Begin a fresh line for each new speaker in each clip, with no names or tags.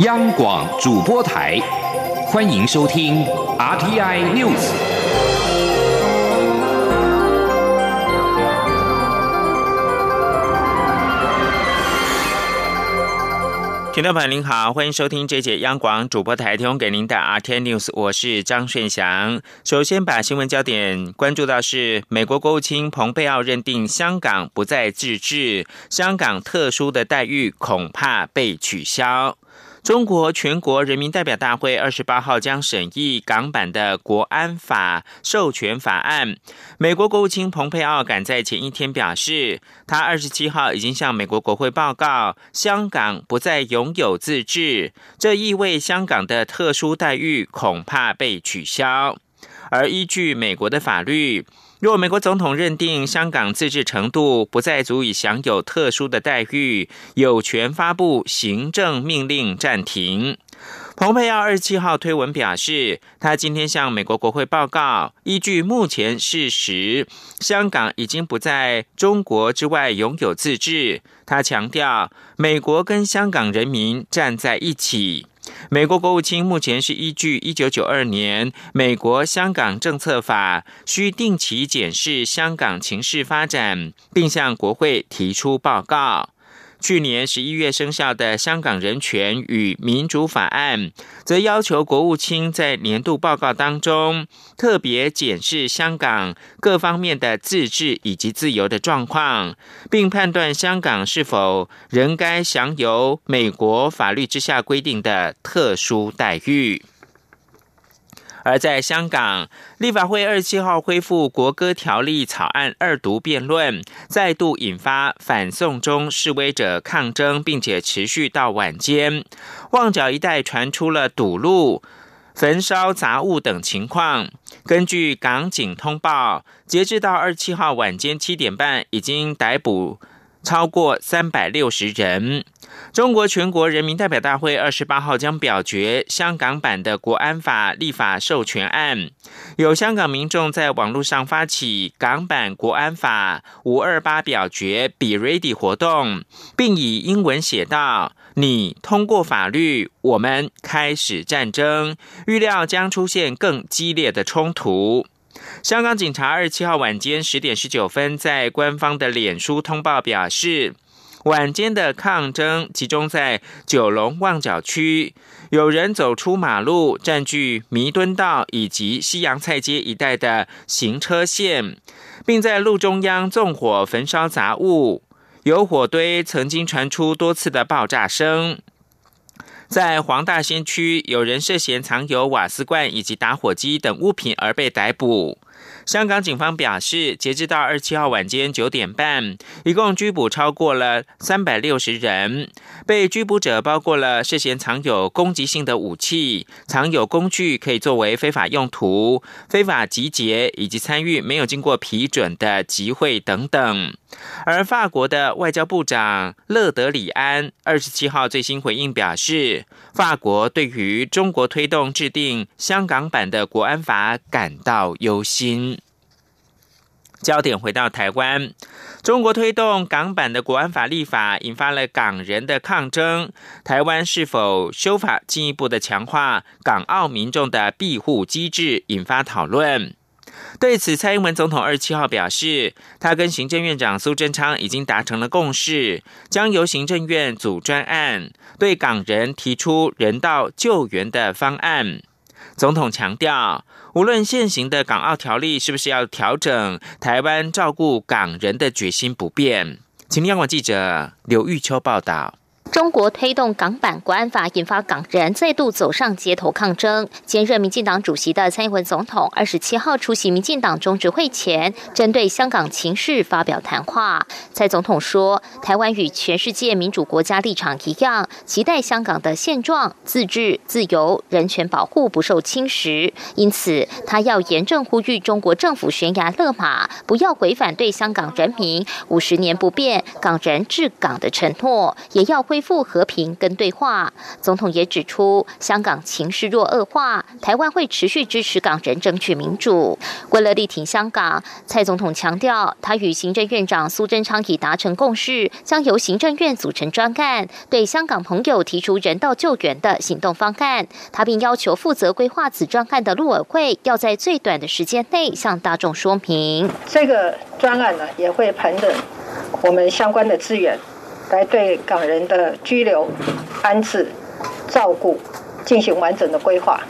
央广主播台，欢迎收听 RTI News。
听众朋友您好，欢迎收听这节央广主播台提供给您的 RTI News，我是张顺祥。首先把新闻焦点关注到是，美国国务卿蓬佩奥认定香港不再自治，香港特殊的待遇恐怕被取消。中国全国人民代表大会二十八号将审议港版的国安法授权法案。美国国务卿蓬佩奥赶在前一天表示，他二十七号已经向美国国会报告，香港不再拥有自治，这意味香港的特殊待遇恐怕被取消。而依据美国的法律。若美国总统认定香港自治程度不再足以享有特殊的待遇，有权发布行政命令暂停。蓬佩奥二十七号推文表示，他今天向美国国会报告，依据目前事实，香港已经不在中国之外拥有自治。他强调，美国跟香港人民站在一起。美国国务卿目前是依据一九九二年《美国香港政策法》，需定期检视香港情势发展，并向国会提出报告。去年十一月生效的《香港人权与民主法案》，则要求国务卿在年度报告当中特别检视香港各方面的自治以及自由的状况，并判断香港是否仍该享有美国法律之下规定的特殊待遇。而在香港，立法会二十七号恢复国歌条例草案二读辩论，再度引发反送中示威者抗争，并且持续到晚间。旺角一带传出了堵路、焚烧杂物等情况。根据港警通报，截至到二十七号晚间七点半，已经逮捕超过三百六十人。中国全国人民代表大会二十八号将表决香港版的国安法立法授权案。有香港民众在网络上发起港版国安法五二八表决 Be Ready 活动，并以英文写道：“你通过法律，我们开始战争。”预料将出现更激烈的冲突。香港警察二十七号晚间十点十九分在官方的脸书通报表示。晚间的抗争集中在九龙旺角区，有人走出马路，占据弥敦道以及西洋菜街一带的行车线，并在路中央纵火焚烧杂物。有火堆曾经传出多次的爆炸声。在黄大仙区，有人涉嫌藏有瓦斯罐以及打火机等物品而被逮捕。香港警方表示，截至到二七号晚间九点半，一共拘捕超过了三百六十人。被拘捕者包括了涉嫌藏有攻击性的武器、藏有工具可以作为非法用途、非法集结以及参与没有经过批准的集会等等。而法国的外交部长勒德里安二十七号最新回应表示，法国对于中国推动制定香港版的国安法感到忧心。焦点回到台湾，中国推动港版的国安法立法，引发了港人的抗争。台湾是否修法进一步的强化港澳民众的庇护机制，引发讨论。对此，蔡英文总统二十七号表示，他跟行政院长苏贞昌已经达成了共识，将由行政院组专案，对港人提出人道救援的方案。总统强调，无论现行的港澳条例是不是要调整，台湾照顾港人的决心不变。请央广记者刘玉秋报道。
中国推动港版国安法，引发港人再度走上街头抗争。兼任民进党主席的蔡英文总统二十七号出席民进党中执会前，针对香港情势发表谈话。蔡总统说：“台湾与全世界民主国家立场一样，期待香港的现状、自治、自由、人权保护不受侵蚀。因此，他要严正呼吁中国政府悬崖勒马，不要违反对香港人民五十年不变港人治港的承诺，也要恢复。”复和平跟对话。总统也指出，香港情势若恶化，台湾会持续支持港人争取民主。为了力挺香港，蔡总统强调，他与行政院长苏贞昌已达成共识，将由行政院组成专案，对香港朋友提出人道救援的行动方案。他并要求负责规划此专案的陆委会，要在最短的时间内向大众说明。
这个专案呢，也会盘整我们相关的资源，来对港人的居留、安置、照顾进行完整的规划。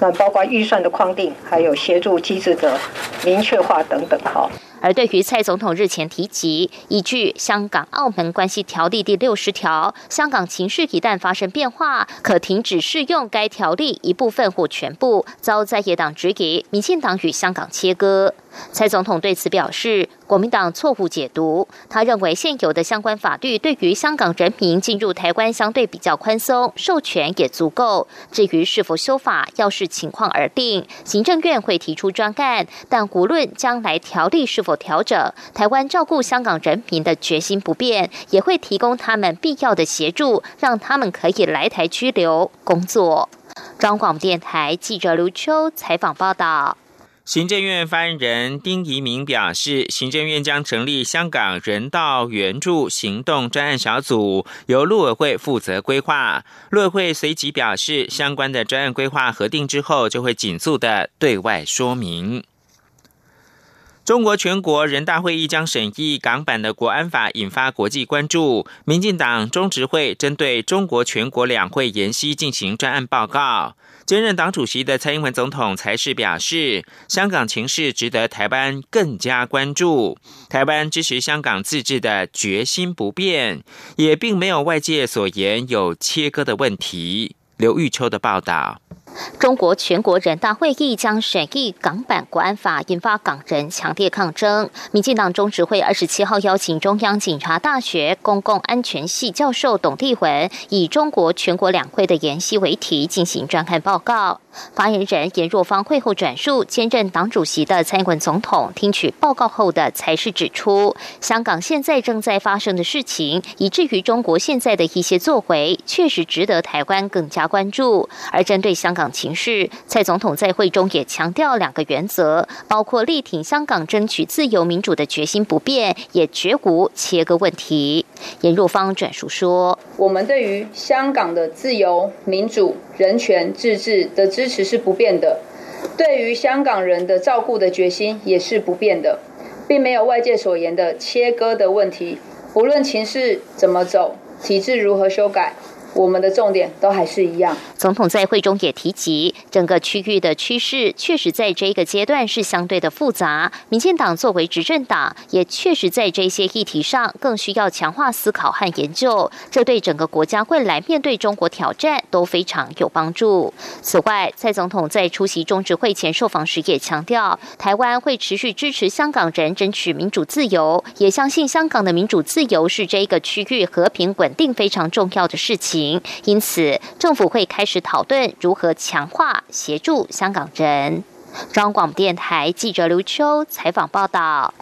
那包括预算的框定，还有协助机制的明确化等等，哈。
而对于蔡总统日前提及，依据《香港澳门关系条例》第六十条，香港情势一旦发生变化，可停止适用该条例一部分或全部，遭在野党质疑，民进党与香港切割。蔡总统对此表示，国民党错误解读。他认为现有的相关法律对于香港人民进入台湾相对比较宽松，授权也足够。至于是否修法，要视情况而定。行政院会提出专案，但无论将来条例是否调整，台湾照顾香港人民的决心不变，也会提供他们必要的协助，让他们可以来台居留工作。中广电台记者刘秋采访报道。
行政院发言人丁仪明表示，行政院将成立香港人道援助行动专案小组，由陆委会负责规划。陆委会随即表示，相关的专案规划核定之后，就会紧速的对外说明。中国全国人大会议将审议港版的国安法，引发国际关注。民进党中执会针对中国全国两会研析进行专案报告。兼任党主席的蔡英文总统才是表示，香港情势值得台湾更加关注。台湾支持香港自治的决心不变，也并没有外界所言有切割的问题。刘玉秋的报道。
中国全国人大会议将审议港版国安法，引发港人强烈抗争。民进党中执会二十七号邀请中央警察大学公共安全系教授董立文，以中国全国两会的研习为题进行专刊报告。发言人严若芳会后转述，兼任党主席的蔡英文总统听取报告后的才是指出，香港现在正在发生的事情，以至于中国现在的一些作为，确实值得台湾更加关注。而针对香港情势，蔡总统在会中也强调两个原则，包括力挺香港争取自由民主的决心不变，也绝无切割问题。严若芳转述说：“
我们对于香港的自由民主。”人权自治的支支持是不变的，对于香港人的照顾的决心也是不变的，并没有外界所言的切割的问题。无论情势怎么走，体制如何修改。我们的重点都还是一样。
总统在会中也提及，整个区域的趋势确实在这个阶段是相对的复杂。民进党作为执政党，也确实在这些议题上更需要强化思考和研究，这对整个国家未来面对中国挑战都非常有帮助。此外，蔡总统在出席中执会前受访时也强调，台湾会持续支持香港人争取民主自由，也相信香港的民主自由是这个区域和平稳定非常重要的事情。因此，政府会开始讨论如何强化协助香港人。中央广播电台记者刘秋采访报道。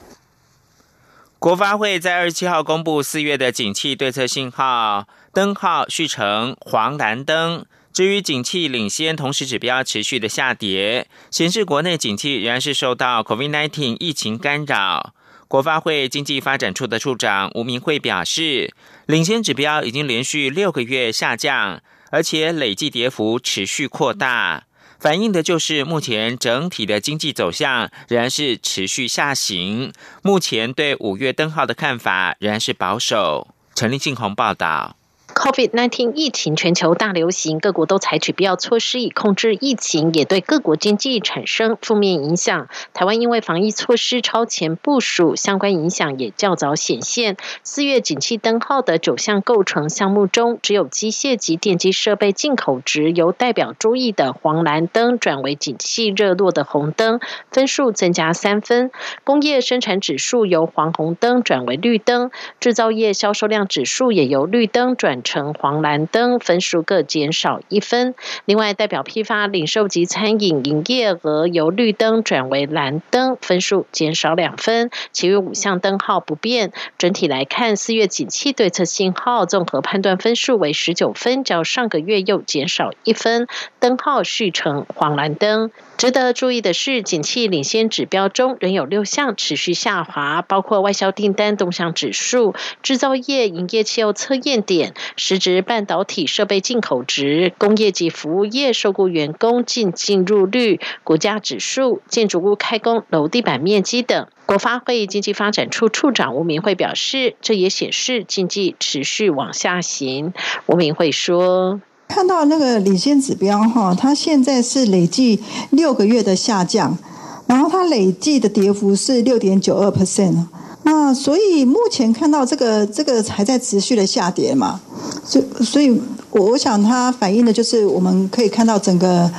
国发会在二十七号公布四月的景气对策信号，灯号续成黄蓝灯。至于景气领先，同时指标持续的下跌，显示国内景气仍然是受到 COVID-19 疫情干扰。国发会经济发展处的处长吴明慧表示，领先指标已经连续六个月下降，而且累计跌幅持续扩大，反映的就是目前整体的经济走向仍然是持续下行。目前对五月灯号的看法仍然是保守。陈立信宏报道。
COVID-19 疫情全球大流行，各国都采取必要措施以控制疫情，也对各国经济产生负面影响。台湾因为防疫措施超前部署，相关影响也较早显现。四月景气灯号的九项构成项目中，只有机械及电机设备进口值由代表注意的黄蓝灯转为景气热络的红灯，分数增加三分。工业生产指数由黄红灯转为绿灯，制造业销售量指数也由绿灯转成。黄蓝灯，分数各减少一分。另外，代表批发、零售及餐饮营业额由绿灯转为蓝灯，分数减少两分。其余五项灯号不变。整体来看，四月景气对策信号综合判断分数为十九分，较上个月又减少一分，灯号续成黄蓝灯。值得注意的是，景气领先指标中仍有六项持续下滑，包括外销订单动向指数、制造业营业气候测验点、实质半导体设备进口值、工业及服务业受雇员工进进入率、股价指数、建筑物开工楼地板面积等。国发会经济发展处处长吴明慧表示，这也显示经济持续往下行。吴明慧说。
看到那个领先指标哈，它现在是累计六个月的下降，然后它累计的跌幅是六点九二 percent 那所以目前看到这个这个还在持续的下跌嘛，所所以我我想它反映的就是我们可以看到整个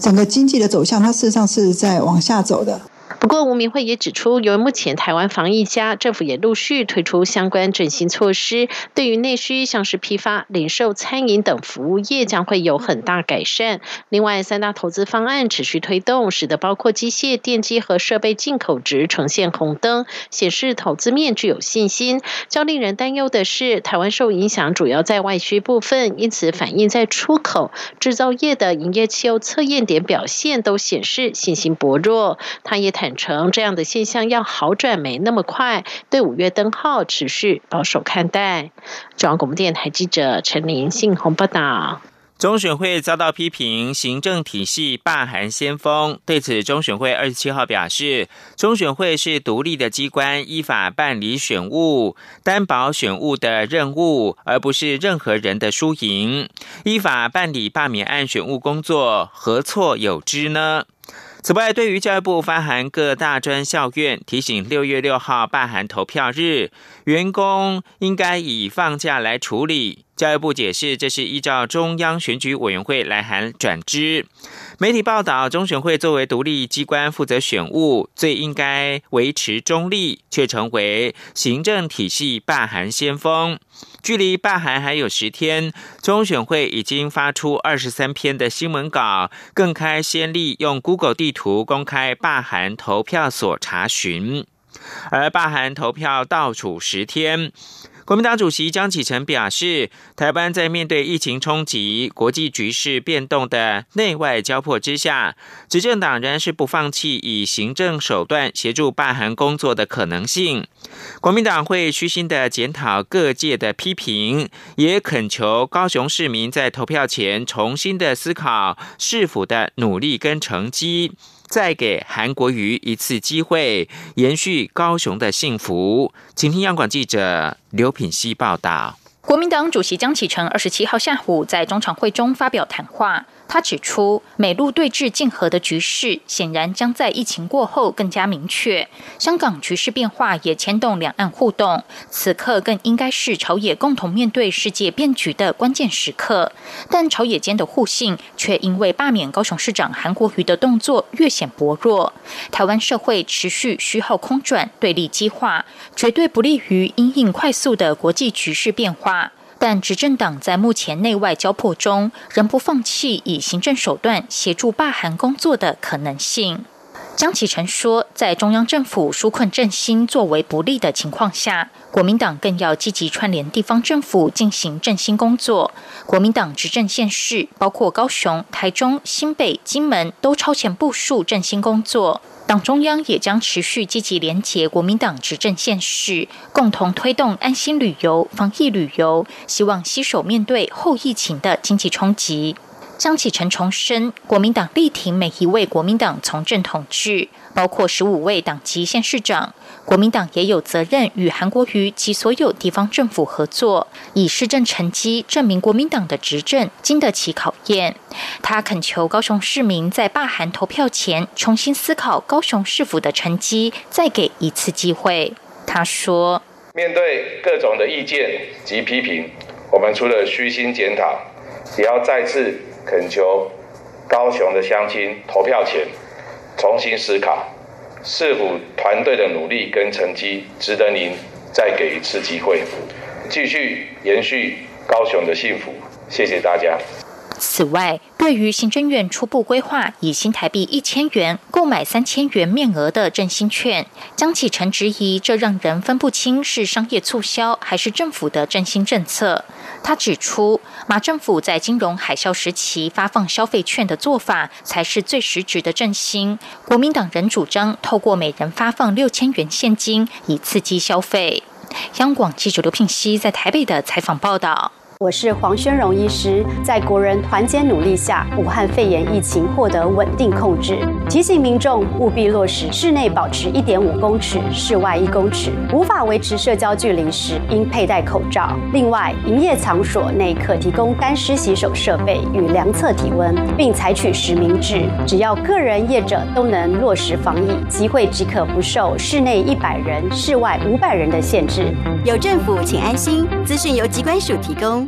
整个经济的走向，它事实上是在往下走的。
不过，吴明慧也指出，由于目前台湾防疫加，政府也陆续推出相关振兴措施，对于内需像是批发、零售、餐饮等服务业将会有很大改善。另外，三大投资方案持续推动，使得包括机械、电机和设备进口值呈现红灯，显示投资面具有信心。较令人担忧的是，台湾受影响主要在外需部分，因此反映在出口制造业的营业气测验点表现都显示信心薄弱。他也坦。成这样的现象要好转没那么快，对五月灯号持续保守看待。中央广播电台记者陈林信鸿报道。
中选会遭到批评，行政体系罢韩先锋。对此，中选会二十七号表示，中选会是独立的机关，依法办理选务，担保选务的任务，而不是任何人的输赢。依法办理罢免案选务工作，何错有之呢？此外，对于教育部发函各大专校院，提醒六月六号罢函投票日，员工应该以放假来处理。教育部解释，这是依照中央选举委员会来函转知。媒体报道，中选会作为独立机关负责选务，最应该维持中立，却成为行政体系罢韩先锋。距离罢韩还有十天，中选会已经发出二十三篇的新闻稿，更开先例，用 Google 地图公开罢韩投票所查询。而罢韩投票倒数十天。国民党主席江启臣表示，台湾在面对疫情冲击、国际局势变动的内外交迫之下，执政党仍然是不放弃以行政手段协助罢韩工作的可能性。国民党会虚心的检讨各界的批评，也恳求高雄市民在投票前重新的思考是否的努力跟成绩。再给韩国瑜一次机会，延续高雄的幸福。请听央广记者刘品希报道。
国民党主席江启臣二十七号下午在中常会中发表谈话。他指出，美陆对峙竞合的局势显然将在疫情过后更加明确。香港局势变化也牵动两岸互动，此刻更应该是朝野共同面对世界变局的关键时刻。但朝野间的互信却因为罢免高雄市长韩国瑜的动作略显薄弱。台湾社会持续虚耗空转，对立激化，绝对不利于因应快速的国际局势变化。但执政党在目前内外交迫中，仍不放弃以行政手段协助罢韩工作的可能性。江启臣说，在中央政府纾困振兴作为不利的情况下，国民党更要积极串联地方政府进行振兴工作。国民党执政县市包括高雄、台中、新北、金门，都超前部署振兴工作。党中央也将持续积极联结国民党执政现实，共同推动安心旅游、防疫旅游，希望携手面对后疫情的经济冲击。张启臣重申，国民党力挺每一位国民党从政同志，包括十五位党籍县市长。国民党也有责任与韩国瑜及所有地方政府合作，以施政成绩证明国民党的执政经得起考验。他恳求高雄市民在罢韩投票前重新思考高雄市府的成绩，再给一次机会。他说：“
面对各种的意见及批评，我们除了虚心检讨，也要再次。”恳求高雄的乡亲投票前重新思考，是否团队的努力跟成绩值得您再给一次机会，继续延续高雄的幸福。谢谢大家。
此外，对于行政院初步规划以新台币一千元购买三千元面额的振兴券，江启臣质疑这让人分不清是商业促销还是政府的振兴政策。他指出，马政府在金融海啸时期发放消费券的做法才是最实质的振兴。国民党人主张透过每人发放六千元现金，以刺激消费。央广记者刘聘熙在台北的采访报道。
我是黄宣荣医师，在国人团结努力下，武汉肺炎疫情获得稳定控制。提醒民众务必落实室内保持一点五公尺，室外一公尺。无法维持社交距离时，应佩戴口罩。另外，营业场所内可提供干湿洗手设备与量测体温，并采取实名制。只要个人业者都能落实防疫，集会即可不受室内一百人、室外五百人的限制。
有政府，请安心。资讯由机关署提供。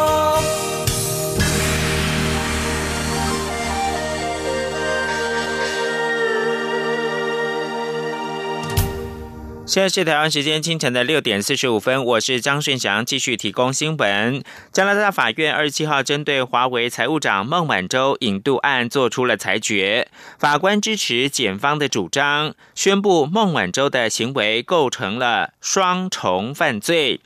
现在是台湾时间清晨的六点四十五分，我是张顺祥，继续提供新闻。加拿大法院二十七号针对华为财务长孟晚舟引渡案做出了裁决，法官支持检方的主张，宣布孟晚舟的行为构成了双重犯罪。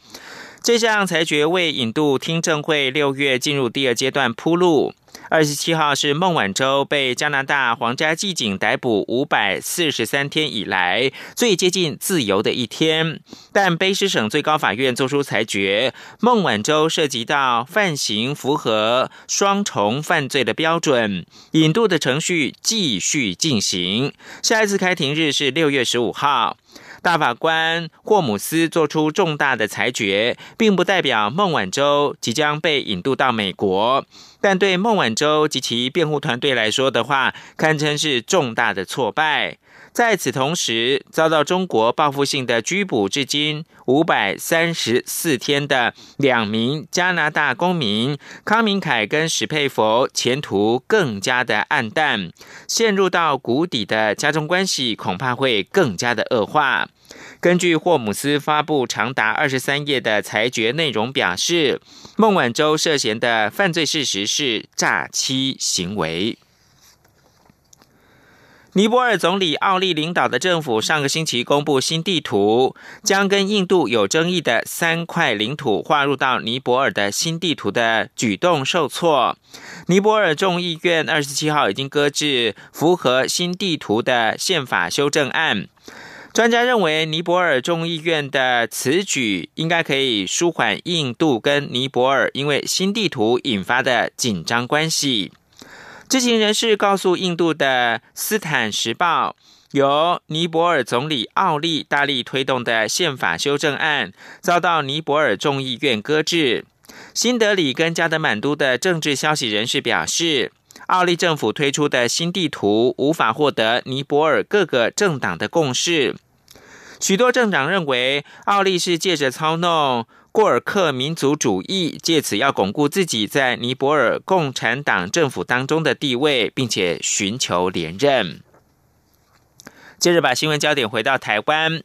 这项裁决为引渡听证会六月进入第二阶段铺路。二十七号是孟晚舟被加拿大皇家骑警逮捕五百四十三天以来最接近自由的一天，但卑诗省最高法院作出裁决，孟晚舟涉及到犯行符合双重犯罪的标准，引渡的程序继续进行，下一次开庭日是六月十五号。大法官霍姆斯做出重大的裁决，并不代表孟晚舟即将被引渡到美国，但对孟晚舟及其辩护团队来说的话，堪称是重大的挫败。在此同时，遭到中国报复性的拘捕至今五百三十四天的两名加拿大公民康明凯跟史佩佛，前途更加的暗淡，陷入到谷底的家中关系恐怕会更加的恶化。根据霍姆斯发布长达二十三页的裁决内容表示，孟晚舟涉嫌的犯罪事实是诈欺行为。尼泊尔总理奥利领导的政府上个星期公布新地图，将跟印度有争议的三块领土划入到尼泊尔的新地图的举动受挫。尼泊尔众议院二十七号已经搁置符合新地图的宪法修正案。专家认为，尼泊尔众议院的此举应该可以舒缓印度跟尼泊尔因为新地图引发的紧张关系。知情人士告诉印度的《斯坦时报》，由尼泊尔总理奥利大力推动的宪法修正案遭到尼泊尔众议院搁置。新德里跟加德满都的政治消息人士表示，奥利政府推出的新地图无法获得尼泊尔各个政党的共识。许多政党认为，奥利是借着操弄。过尔克民族主义，借此要巩固自己在尼泊尔共产党政府当中的地位，并且寻求连任。接着，把新闻焦点回到台湾。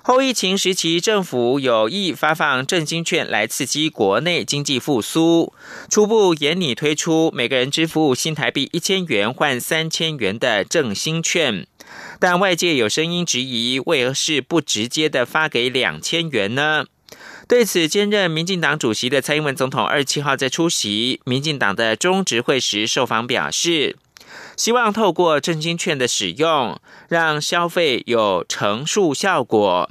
后疫情时期，政府有意发放振兴券来刺激国内经济复苏，初步严拟推出每个人支付新台币一千元换三千元的振兴券，但外界有声音质疑，为何是不直接的发给两千元呢？对此，兼任民进党主席的蔡英文总统二十七号在出席民进党的中执会时受访表示，希望透过振兴券的使用，让消费有乘数效果。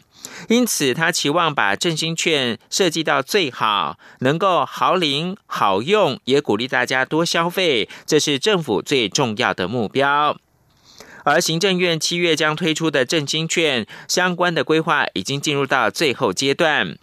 因此，他期望把振兴券设计到最好，能够好领好用，也鼓励大家多消费，这是政府最重要的目标。而行政院七月将推出的振兴券相关的规划，已经进入到最后阶段。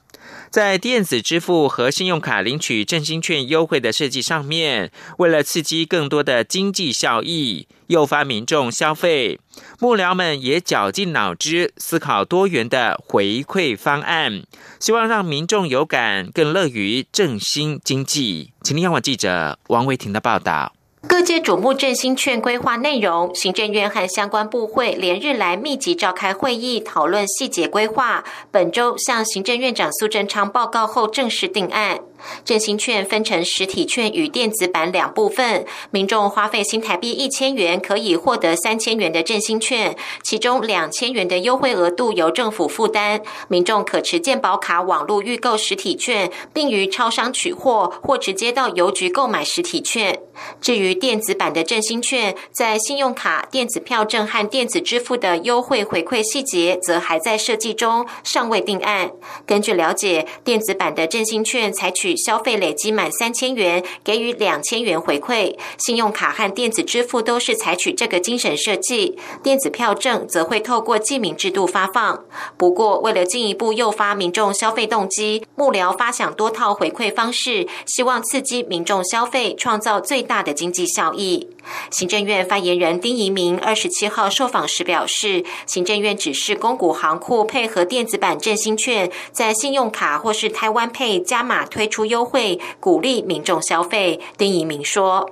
在电子支付和信用卡领取振兴券优惠的设计上面，为了刺激更多的经济效益，诱发民众消费，幕僚们也绞尽脑汁思考多元的回馈方案，希望让民众有感，更乐于振兴经济。请听央广记者王维婷的报道。
各界瞩目振兴券规划内容，行政院和相关部会连日来密集召开会议，讨论细节规划。本周向行政院长苏贞昌报告后，正式定案。振兴券分成实体券与电子版两部分，民众花费新台币一千元可以获得三千元的振兴券，其中两千元的优惠额度由政府负担。民众可持健保卡网络预购实体券，并于超商取货或直接到邮局购买实体券。至于电子版的振兴券，在信用卡、电子票证和电子支付的优惠回馈细节，则还在设计中，尚未定案。根据了解，电子版的振兴券采取消费累积满三千元，给予两千元回馈；信用卡和电子支付都是采取这个精神设计。电子票证则会透过记名制度发放。不过，为了进一步诱发民众消费动机，幕僚发想多套回馈方式，希望刺激民众消费，创造最。大的经济效益。行政院发言人丁仪明二十七号受访时表示，行政院指示公股行库配合电子版振兴券，在信用卡或是台湾配加码推出优惠，鼓励民众消费。丁怡明说：“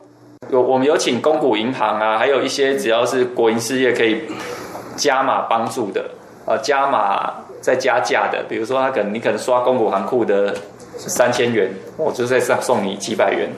有我们有请公股银行啊，还有一些只要是国营事业可以加码帮助的，呃，加码再加价的，比如说他可能你可能刷公股行库的三千元，我就在上送你几百元。”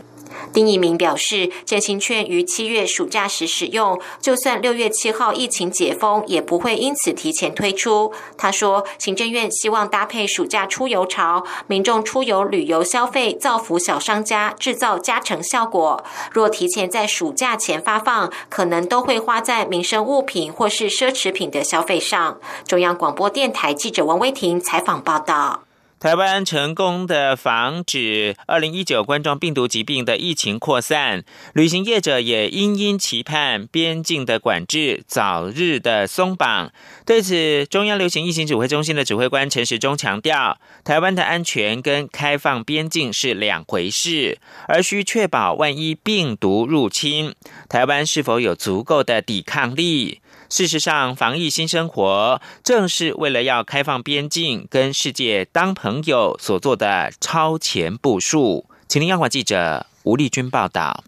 丁一鸣表示，振兴券于七月暑假时使用，就算六月七号疫情解封，也不会因此提前推出。他说，行政院希望搭配暑假出游潮，民众出游旅游消费，造福小商家，制造加成效果。若提前在暑假前发放，可能都会花在民生物品或是奢侈品的消费上。中央广播电台记者王威婷采访报道。
台湾成功的防止二零一九冠状病毒疾病的疫情扩散，旅行业者也殷殷期盼边境的管制早日的松绑。对此，中央流行疫情指挥中心的指挥官陈时中强调，台湾的安全跟开放边境是两回事，而需确保万一病毒入侵，台湾是否有足够的抵抗力。事实上，防疫新生活正是为了要开放边境、跟世界当朋友所做的超前部署。请听央广记者吴丽君报道。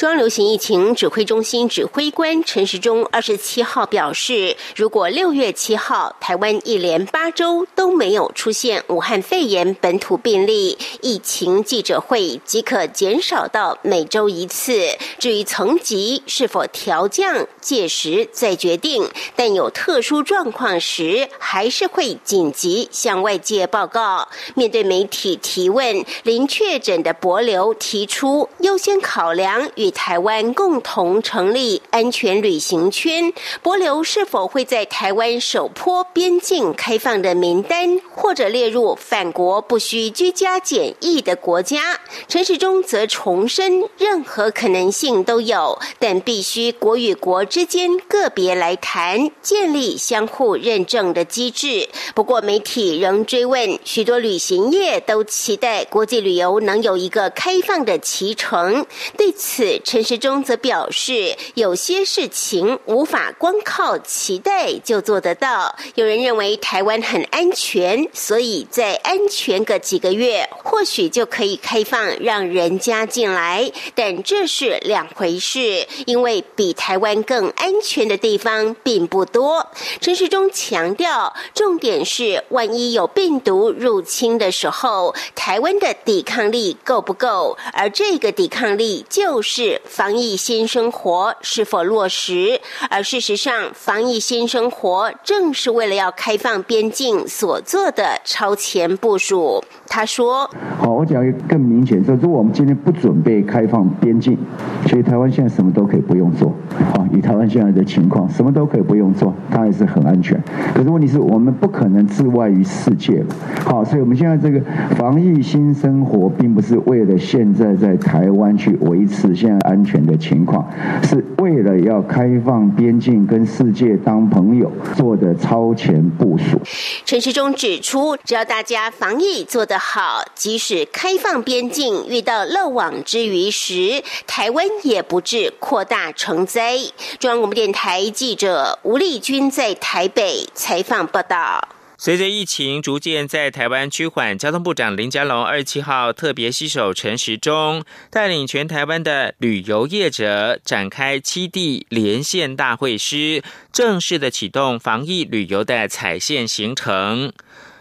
中央流行疫情指挥中心指挥官陈时中二十七号表示，如果六月七号台湾一连八周都没有出现武汉肺炎本土病例，疫情记者会即可减少到每周一次。至于层级是否调降，届时再决定。但有特殊状况时，还是会紧急向外界报告。面对媒体提问，零确诊的博流提出优先考量与。台湾共同成立安全旅行圈，博流是否会在台湾首坡边境开放的名单，或者列入返国不需居家检疫的国家？陈时中则重申，任何可能性都有，但必须国与国之间个别来谈，建立相互认证的机制。不过，媒体仍追问，许多旅行业都期待国际旅游能有一个开放的启程。对此，陈时中则表示，有些事情无法光靠期待就做得到。有人认为台湾很安全，所以在安全个几个月，或许就可以开放让人家进来。但这是两回事，因为比台湾更安全的地方并不多。陈时中强调，重点是万一有病毒入侵的时候，台湾的抵抗力够不够？而这个抵抗力就是。防疫新生活是否落实？而事实上，防疫新生活正是为了要开放边境所做的超前部署。他说：“
好，我讲一个更明显说，如果我们今天不准备开放边境，所以台湾现在什么都可以不用做。好，以台湾现在的情况，什么都可以不用做，它还是很安全。可是问题是我们不可能置外于世界。好，所以我们现在这个防疫新生活，并不是为了现在在台湾去维持现在。”安全的情况，是为了要开放边境跟世界当朋友做的超前部署。
陈时中指出，只要大家防疫做得好，即使开放边境遇到漏网之鱼时，台湾也不致扩大成灾。中央广播电台记者吴丽君在台北采访报道。
随着疫情逐渐在台湾趋缓，交通部长林佳龙二十七号特别携手陈时中，带领全台湾的旅游业者展开七地连线大会师，正式的启动防疫旅游的彩线行程。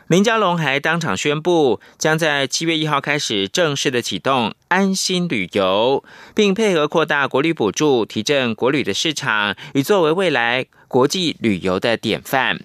林佳龙还当场宣布，将在七月一号开始正式的启动安心旅游，并配合扩大国旅补助，提振国旅的市场，以作为未来国际旅游的典范。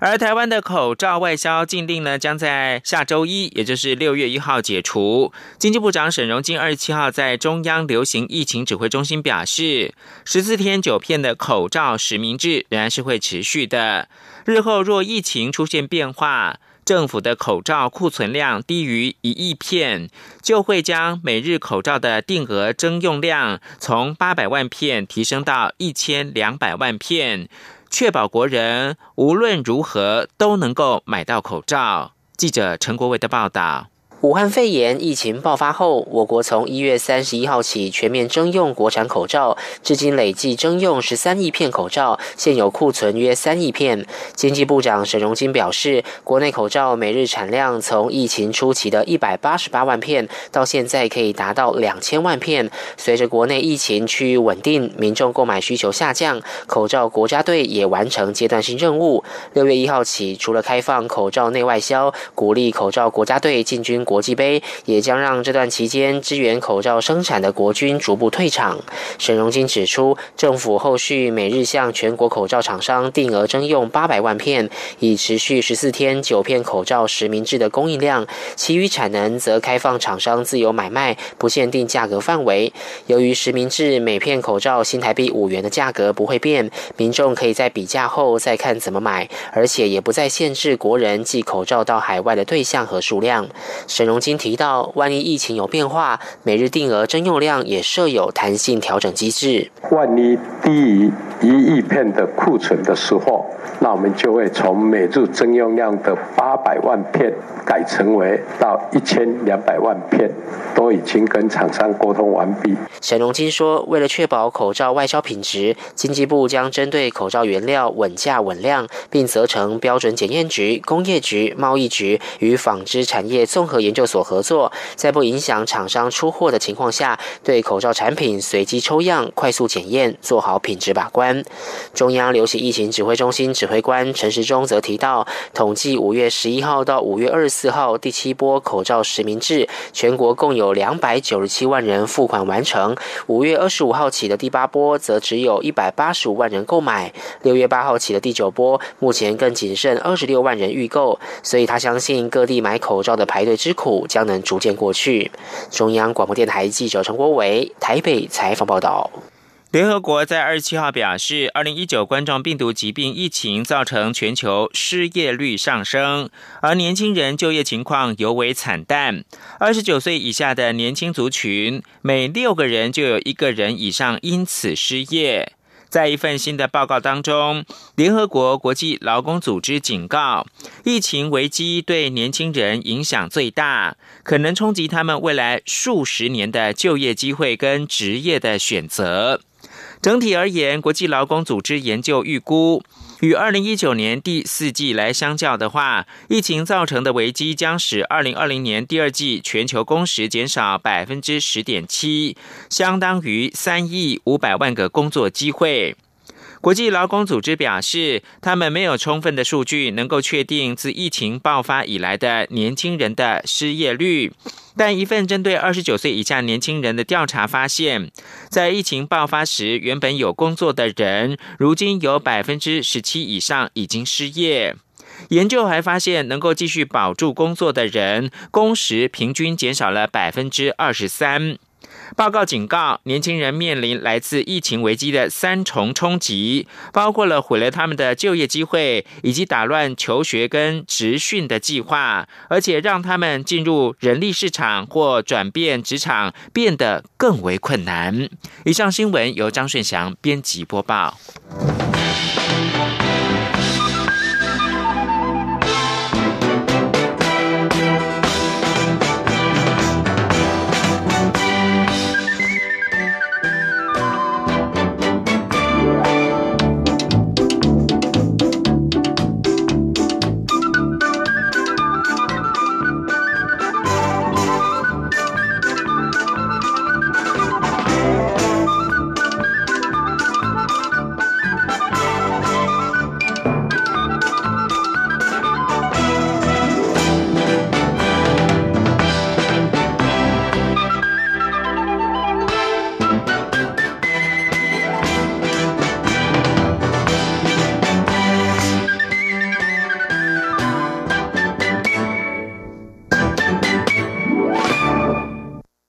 而台湾的口罩外销禁令呢，将在下周一，也就是六月一号解除。经济部长沈荣金二十七号在中央流行疫情指挥中心表示，十四天九片的口罩实名制仍然是会持续的。日后若疫情出现变化，政府的口罩库存量低于一亿片，就会将每日口罩的定额征用量从八百万片提升到一千两百万片。确保国人无论如何都能够买到口罩。记者陈国伟的报道。
武汉肺炎疫情爆发后，我国从一月三十一号起全面征用国产口罩，至今累计征用十三亿片口罩，现有库存约三亿片。经济部长沈荣金表示，国内口罩每日产量从疫情初期的一百八十八万片，到现在可以达到两千万片。随着国内疫情趋于稳定，民众购买需求下降，口罩国家队也完成阶段性任务。六月一号起，除了开放口罩内外销，鼓励口罩国家队进军。国际杯也将让这段期间支援口罩生产的国军逐步退场。沈荣金指出，政府后续每日向全国口罩厂商定额征用八百万片，以持续十四天九片口罩实名制的供应量。其余产能则开放厂商自由买卖，不限定价格范围。由于实名制每片口罩新台币五元的价格不会变，民众可以在比价后再看怎么买，而且也不再限制国人寄口罩到海外的对象和数量。沈荣金提到，万一疫情有变化，每日定额征用量也设有弹性调整机制。万一低于一亿片的库存的时候，那我们就会从每日征用量的八百万片改成为到一千两百万片，都已经跟厂商沟通完毕。沈荣金说，为了确保口罩外销品质，经济部将针对口罩原料稳价稳量，并责成标准检验局、工业局、贸易局与纺织产业综合研究所合作，在不影响厂商出货的情况下，对口罩产品随机抽样、快速检验，做好品质把关。中央流行疫情指挥中心指挥官陈时中则提到，统计五月十一号到五月二十四号第七波口罩实名制，全国共有两百九十七万人付款完成。五月二十五号起的第八波，则只有一百八十五万人购买。六月八号起的第九波，目前更仅剩二十六万人预购。所以他相信各地买口罩的排队之苦将能逐渐过去。中央广播电台记者陈国伟台北采访报道。
联合国在二十七号表示，二零一九冠状病毒疾病疫情造成全球失业率上升，而年轻人就业情况尤为惨淡。二十九岁以下的年轻族群，每六个人就有一个人以上因此失业。在一份新的报告当中，联合国国际劳工组织警告，疫情危机对年轻人影响最大，可能冲击他们未来数十年的就业机会跟职业的选择。整体而言，国际劳工组织研究预估，与二零一九年第四季来相较的话，疫情造成的危机将使二零二零年第二季全球工时减少百分之十点七，相当于三亿五百万个工作机会。国际劳工组织表示，他们没有充分的数据能够确定自疫情爆发以来的年轻人的失业率。但一份针对二十九岁以下年轻人的调查发现，在疫情爆发时，原本有工作的人，如今有百分之十七以上已经失业。研究还发现，能够继续保住工作的人，工时平均减少了百分之二十三。报告警告，年轻人面临来自疫情危机的三重冲击，包括了毁了他们的就业机会，以及打乱求学跟职训的计划，而且让他们进入人力市场或转变职场变得更为困难。以上新闻由张顺祥编辑播报。